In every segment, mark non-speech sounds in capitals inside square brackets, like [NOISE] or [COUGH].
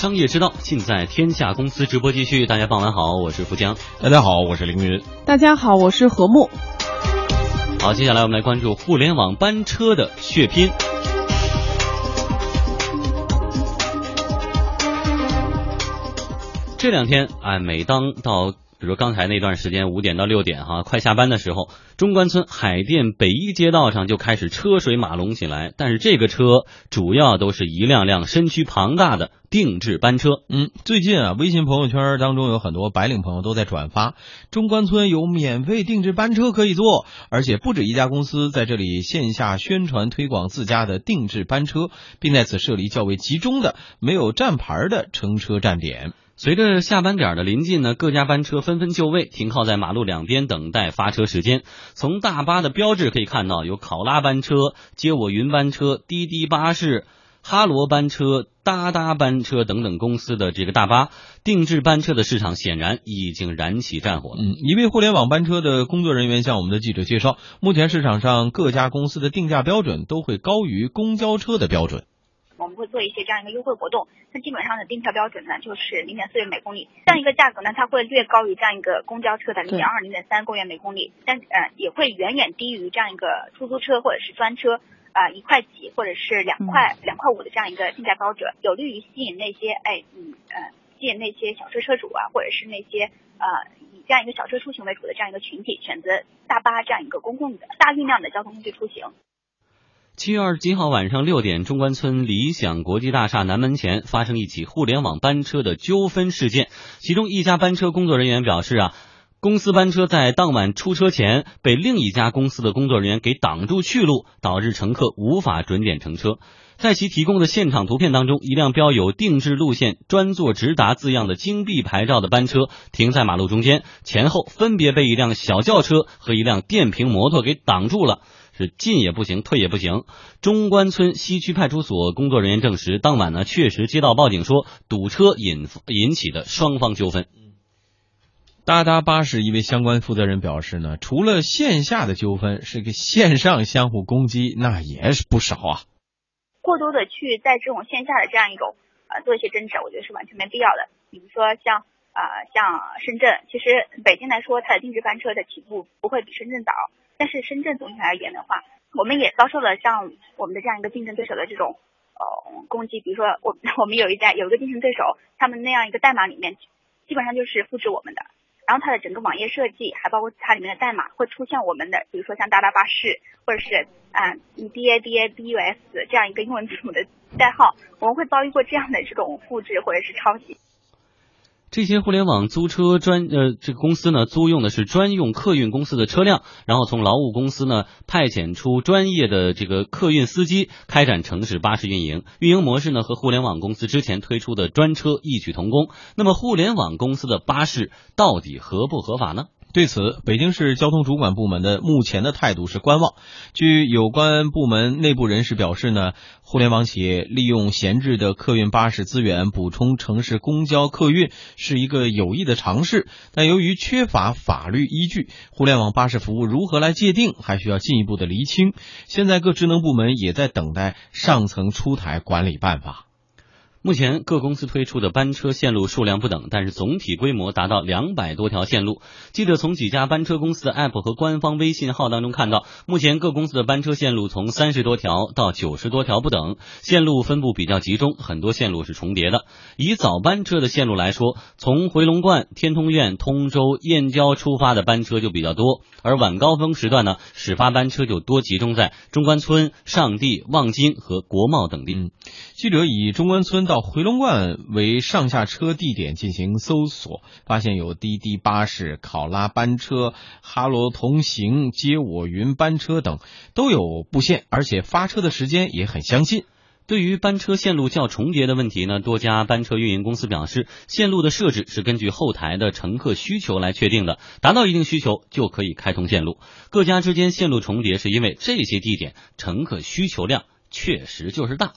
商业之道尽在天下公司直播继续。大家傍晚好，我是富江。大家好，我是凌云。大家好，我是何木。好，接下来我们来关注互联网班车的血拼。这两天，哎，每当到。比如刚才那段时间五点到六点哈，快下班的时候，中关村海淀北一街道上就开始车水马龙起来。但是这个车主要都是一辆辆身躯庞大的定制班车。嗯，最近啊，微信朋友圈当中有很多白领朋友都在转发，中关村有免费定制班车可以坐，而且不止一家公司在这里线下宣传推广自家的定制班车，并在此设立较为集中的没有站牌的乘车站点。随着下班点的临近呢，各家班车纷纷就位，停靠在马路两边等待发车时间。从大巴的标志可以看到，有考拉班车、接我云班车、滴滴巴士、哈罗班车、哒哒班车等等公司的这个大巴定制班车的市场显然已经燃起战火。嗯，一位互联网班车的工作人员向我们的记者介绍，目前市场上各家公司的定价标准都会高于公交车的标准。我们会做一些这样一个优惠活动，它基本上的订票标准呢就是零点四元每公里，这样一个价格呢，它会略高于这样一个公交车的零点二、零点三公元每公里，但呃也会远远低于这样一个出租车或者是专车啊一块几或者是两块两块五的这样一个定价标准，有利于吸引那些哎嗯呃吸引那些小车车主啊或者是那些呃以这样一个小车出行为主的这样一个群体选择大巴这样一个公共的大运量的交通工具出行。七月二十七号晚上六点，中关村理想国际大厦南门前发生一起互联网班车的纠纷事件。其中一家班车工作人员表示啊，公司班车在当晚出车前被另一家公司的工作人员给挡住去路，导致乘客无法准点乘车。在其提供的现场图片当中，一辆标有“定制路线，专座直达”字样的金币牌照的班车停在马路中间，前后分别被一辆小轿车和一辆电瓶摩托给挡住了。是进也不行，退也不行。中关村西区派出所工作人员证实，当晚呢确实接到报警说堵车引引起的双方纠纷。哒哒巴士一位相关负责人表示呢，除了线下的纠纷，是个线上相互攻击，那也是不少啊。过多的去在这种线下的这样一种呃做一些争执，我觉得是完全没必要的。比如说像呃像深圳，其实北京来说，它的定制班车的起步不会比深圳早。但是深圳总体而言的话，我们也遭受了像我们的这样一个竞争对手的这种呃攻击。比如说，我我们有一家有一个竞争对手，他们那样一个代码里面基本上就是复制我们的，然后它的整个网页设计还包括它里面的代码会出现我们的，比如说像大大巴士或者是啊 D A D A B U S 这样一个英文字母的代号，我们会遭遇过这样的这种复制或者是抄袭。这些互联网租车专呃这个公司呢，租用的是专用客运公司的车辆，然后从劳务公司呢派遣出专业的这个客运司机开展城市巴士运营。运营模式呢和互联网公司之前推出的专车异曲同工。那么互联网公司的巴士到底合不合法呢？对此，北京市交通主管部门的目前的态度是观望。据有关部门内部人士表示呢，互联网企业利用闲置的客运巴士资源补充城市公交客运是一个有益的尝试，但由于缺乏法律依据，互联网巴士服务如何来界定，还需要进一步的厘清。现在各职能部门也在等待上层出台管理办法。目前各公司推出的班车线路数量不等，但是总体规模达到两百多条线路。记者从几家班车公司的 App 和官方微信号当中看到，目前各公司的班车线路从三十多条到九十多条不等，线路分布比较集中，很多线路是重叠的。以早班车的线路来说，从回龙观、天通苑、通州、燕郊出发的班车就比较多，而晚高峰时段呢，始发班车就多集中在中关村、上地、望京和国贸等地。记者以中关村。到回龙观为上下车地点进行搜索，发现有滴滴巴士、考拉班车、哈罗同行、接我云班车等都有布线，而且发车的时间也很相近。对于班车线路较重叠的问题呢，多家班车运营公司表示，线路的设置是根据后台的乘客需求来确定的，达到一定需求就可以开通线路。各家之间线路重叠，是因为这些地点乘客需求量确实就是大。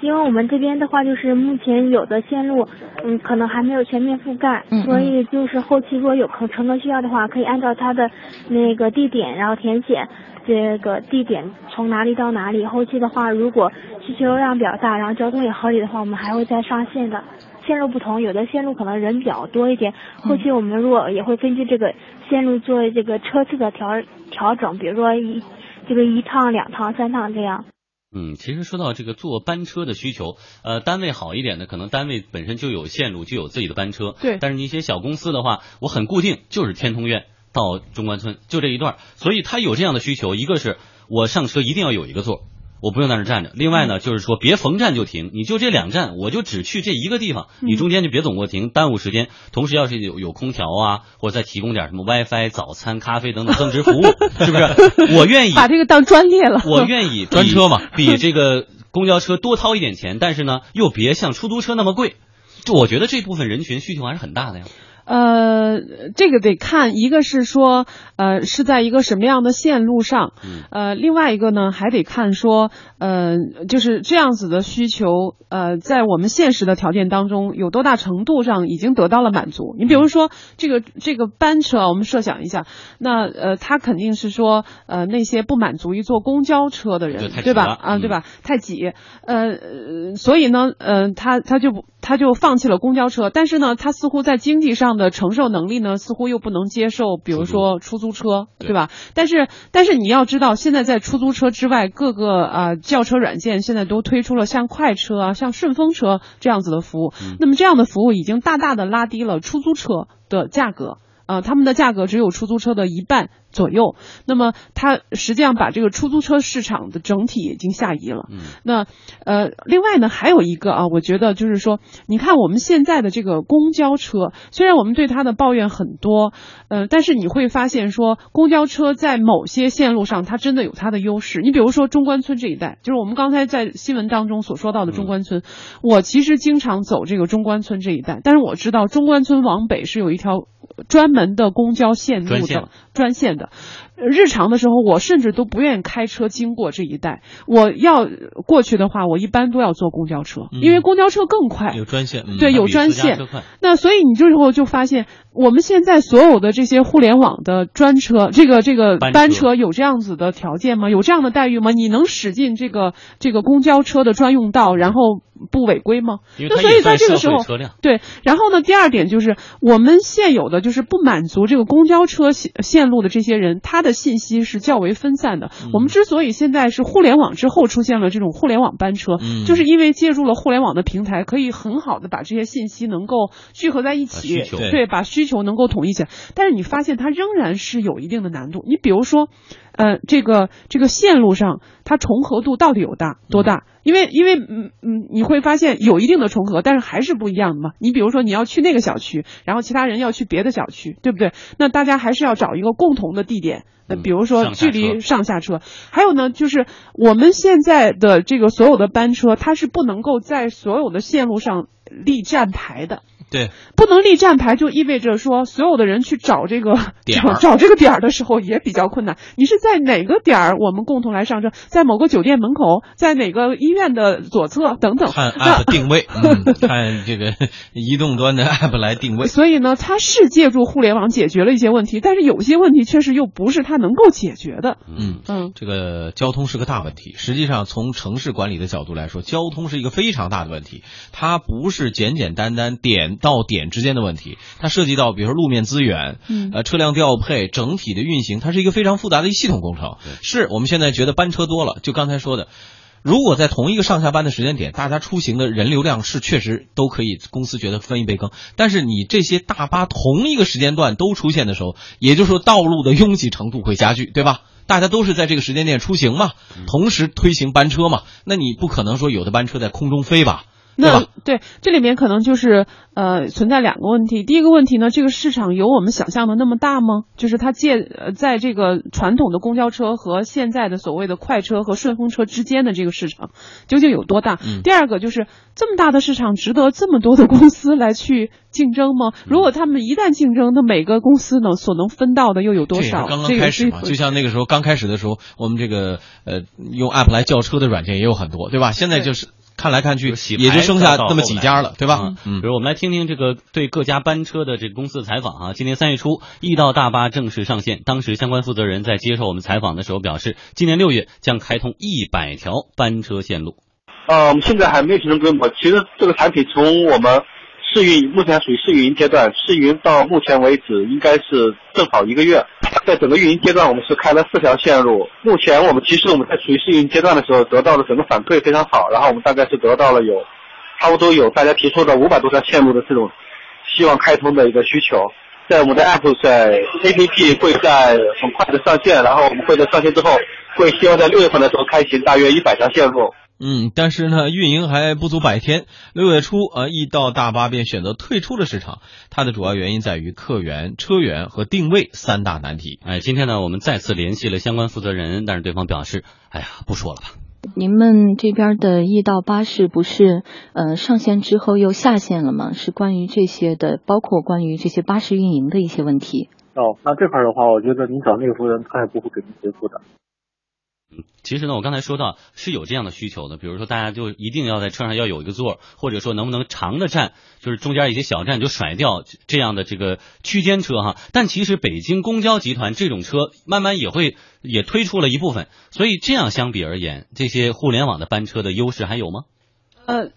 因为我们这边的话，就是目前有的线路，嗯，可能还没有全面覆盖，所以就是后期如果有乘乘客需要的话，可以按照他的那个地点，然后填写这个地点从哪里到哪里。后期的话，如果需求量比较大，然后交通也合理的话，我们还会再上线的。线路不同，有的线路可能人比较多一点，后期我们如果也会根据这个线路做这个车次的调调整，比如说一这个一趟、两趟、三趟这样。嗯，其实说到这个坐班车的需求，呃，单位好一点的，可能单位本身就有线路，就有自己的班车。对但是你一些小公司的话，我很固定，就是天通苑到中关村就这一段，所以他有这样的需求，一个是我上车一定要有一个座儿。我不用在那站着。另外呢，就是说别逢站就停，你就这两站，我就只去这一个地方，你中间就别总给我停，耽误时间。同时，要是有有空调啊，或者再提供点什么 WiFi、早餐、咖啡等等增值服务，是不是？我愿意把这个当专列了。我愿意 [LAUGHS] 专车嘛比这个公交车多掏一点钱，但是呢，又别像出租车那么贵。就我觉得这部分人群需求还是很大的呀。呃，这个得看，一个是说，呃，是在一个什么样的线路上，嗯呃，另外一个呢，还得看说，呃，就是这样子的需求，呃，在我们现实的条件当中，有多大程度上已经得到了满足。你比如说，这个这个班车，我们设想一下，那呃，他肯定是说，呃，那些不满足于坐公交车的人对吧？了啊，对嗯吧？太挤，呃，呃所以呢，呃，他他就不他就放弃了公交车，但是呢，他似乎在经济上的承受能力呢，似乎又不能接受，比如说出租车，对对吧？但是但是你要知道，现在在出租车之外，各个啊、轿车软件现在都推出了像快车啊、像顺风车这样子的服务，嗯那么这样的服务已经大大的拉低了出租车的价格。呃，他们的价格只有出租车的一半左右，那么它实际上把这个出租车市场的整体已经下移了。嗯。那呃，另外呢，还有一个啊，我觉得就是说，你看我们现在的这个公交车，虽然我们对它的抱怨很多，呃，但是你会发现说，公交车在某些线路上，它真的有它的优势。你比如说中关村这一带，就是我们刚才在新闻当中所说到的中关村，我其实经常走这个中关村这一带，但是我知道中关村往北是有一条专门的公交线路的专线的。呃日常的时候，我甚至都不愿意开车经过这一带。我要过去的话，我一般都要坐公交车，嗯因为公交车更快。有专线，嗯对有专线那所以你这时候就发现，我们现在所有的这些互联网的专车，这个这个班车班车有这样子的条件吗？有这样的待遇吗？你能驶进这个这个公交车的专用道，然后不违规吗？那所以在这个时候。对，然后呢，第二点就是我们现有的就是不满足这个公交车线线路的这些人，他的信息是较为分散的。我们之所以现在是互联网之后出现了这种互联网班车，嗯就是因为借助了互联网的平台，可以很好的把这些信息能够聚合在一起，对，把需求能够统一起来。但是你发现它仍然是有一定的难度。你比如说，呃，这个这个线路上它重合度到底有大多大？因为因为嗯嗯，你会发现有一定的重合，但是还是不一样的嘛。你比如说你要去那个小区，然后其他人要去别的小区，对不对？那大家还是要找一个共同的地点。比如说距离上下车，还有呢，就是我们现在的这个所有的班车，它是不能够在所有的线路上立站牌的。对，不能立站牌，就意味着说，所有的人去找这个点找 [LAUGHS] 找这个点儿的时候也比较困难。你是在哪个点儿我们共同来上车？在某个酒店门口，在哪个医院的左侧等等。看那 app 定位，[LAUGHS] 嗯，看这个移动端的 app 来定位。所以呢，它是借助互联网解决了一些问题，但是有些问题确实又不是它能够解决的。嗯嗯，这个交通是个大问题。实际上，从城市管理的角度来说，交通是一个非常大的问题。它不是简简单单点到点之间的问题，它涉及到比如说路面资源，嗯呃，车辆调配、整体的运行，它是一个非常复杂的一系统工程。是我们现在觉得班车多了，就刚才说的。如果在同一个上下班的时间点，大家出行的人流量是确实都可以，公司觉得分一杯羹。但是你这些大巴同一个时间段都出现的时候，也就是说道路的拥挤程度会加剧，对吧？大家都是在这个时间点出行嘛，同时推行班车嘛，那你不可能说有的班车在空中飞吧？对那？对这里面可能就是呃存在两个问题。第一个问题呢，这个市场有我们想象的那么大吗？就是它借呃在这个传统的公交车和现在的所谓的快车和顺风车之间的这个市场究竟有多大？嗯第二个就是这么大的市场，值得这么多的公司来去竞争吗？如果他们一旦竞争，那每个公司呢所能分到的又有多少？刚刚开始嘛，就像那个时候刚开始的时候，我们这个呃用 app 来叫车的软件也有很多，对吧？现在就是看来看去也就剩下牌那么几家了，对吧嗯？嗯比。如我们来听听这个对各家班车的这个公司的采访啊。今年三月初，易到大巴正式上线，当时相关负责人在接受我们采访的时候表示，今年六月将开通一百条班车线路。呃，我们现在还没有形成规模。其实这个产品从我们试运，目前属于试运营阶段，试运营到目前为止应该是正好一个月。在整个运营阶段，我们是开了四条线路。目前我们其实我们在处于试运营阶段的时候，得到的整个反馈非常好。然后我们大概是得到了有差不多有大家提出的五百多条线路的这种希望开通的一个需求。在我们的 App 在 APP 会在很快的上线，然后我们会在上线之后，会希望在六月份的时候开启大约一百条线路。嗯，但是呢，运营还不足百天。六月初，呃，易到大巴便选择退出了市场。它的主要原因在于客源、车源和定位三大难题。哎，今天呢，我们再次联系了相关负责人，但是对方表示，哎呀，不说了吧。您们这边的易到巴士不是呃上线之后又下线了吗？是关于这些的，包括关于这些巴士运营的一些问题。哦，那这块儿的话，我觉得您找那个负责人，他也不会给您回复的。其实呢，我刚才说到是有这样的需求的，比如说大家就一定要在车上要有一个座，或者说能不能长的站，就是中间一些小站就甩掉这样的这个区间车哈。但其实北京公交集团这种车慢慢也会也推出了一部分，所以这样相比而言，这些互联网的班车的优势还有吗？呃，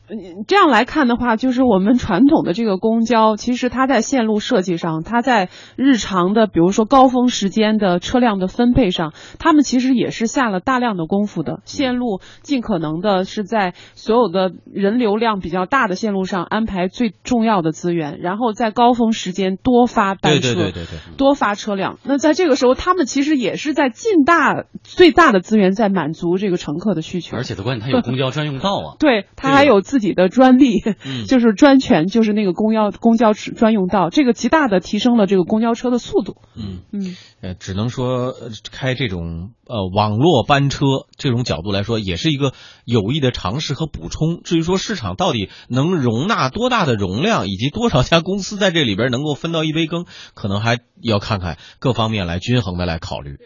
这样来看的话，就是我们传统的这个公交，其实它在线路设计上，它在日常的，比如说高峰时间的车辆的分配上，他们其实也是下了大量的功夫的。线路尽可能的是在所有的人流量比较大的线路上安排最重要的资源，然后在高峰时间多发班车，对对对对对。多发车辆。那在这个时候，他们其实也是在尽大最大的资源在满足这个乘客的需求。而且的关键它有公交专用道啊。对，它还有自己的专利，[LAUGHS] 嗯就是专权，就是那个公交公交车专用道，这个极大的提升了这个公交车的速度。嗯嗯，呃，只能说呃开这种呃网络班车这种角度来说，也是一个有益的尝试和补充。至于说市场到底能容纳多大的容量，以及多少家公司在这里边能够分到一杯羹，可能还要看看各方面来均衡的来考虑。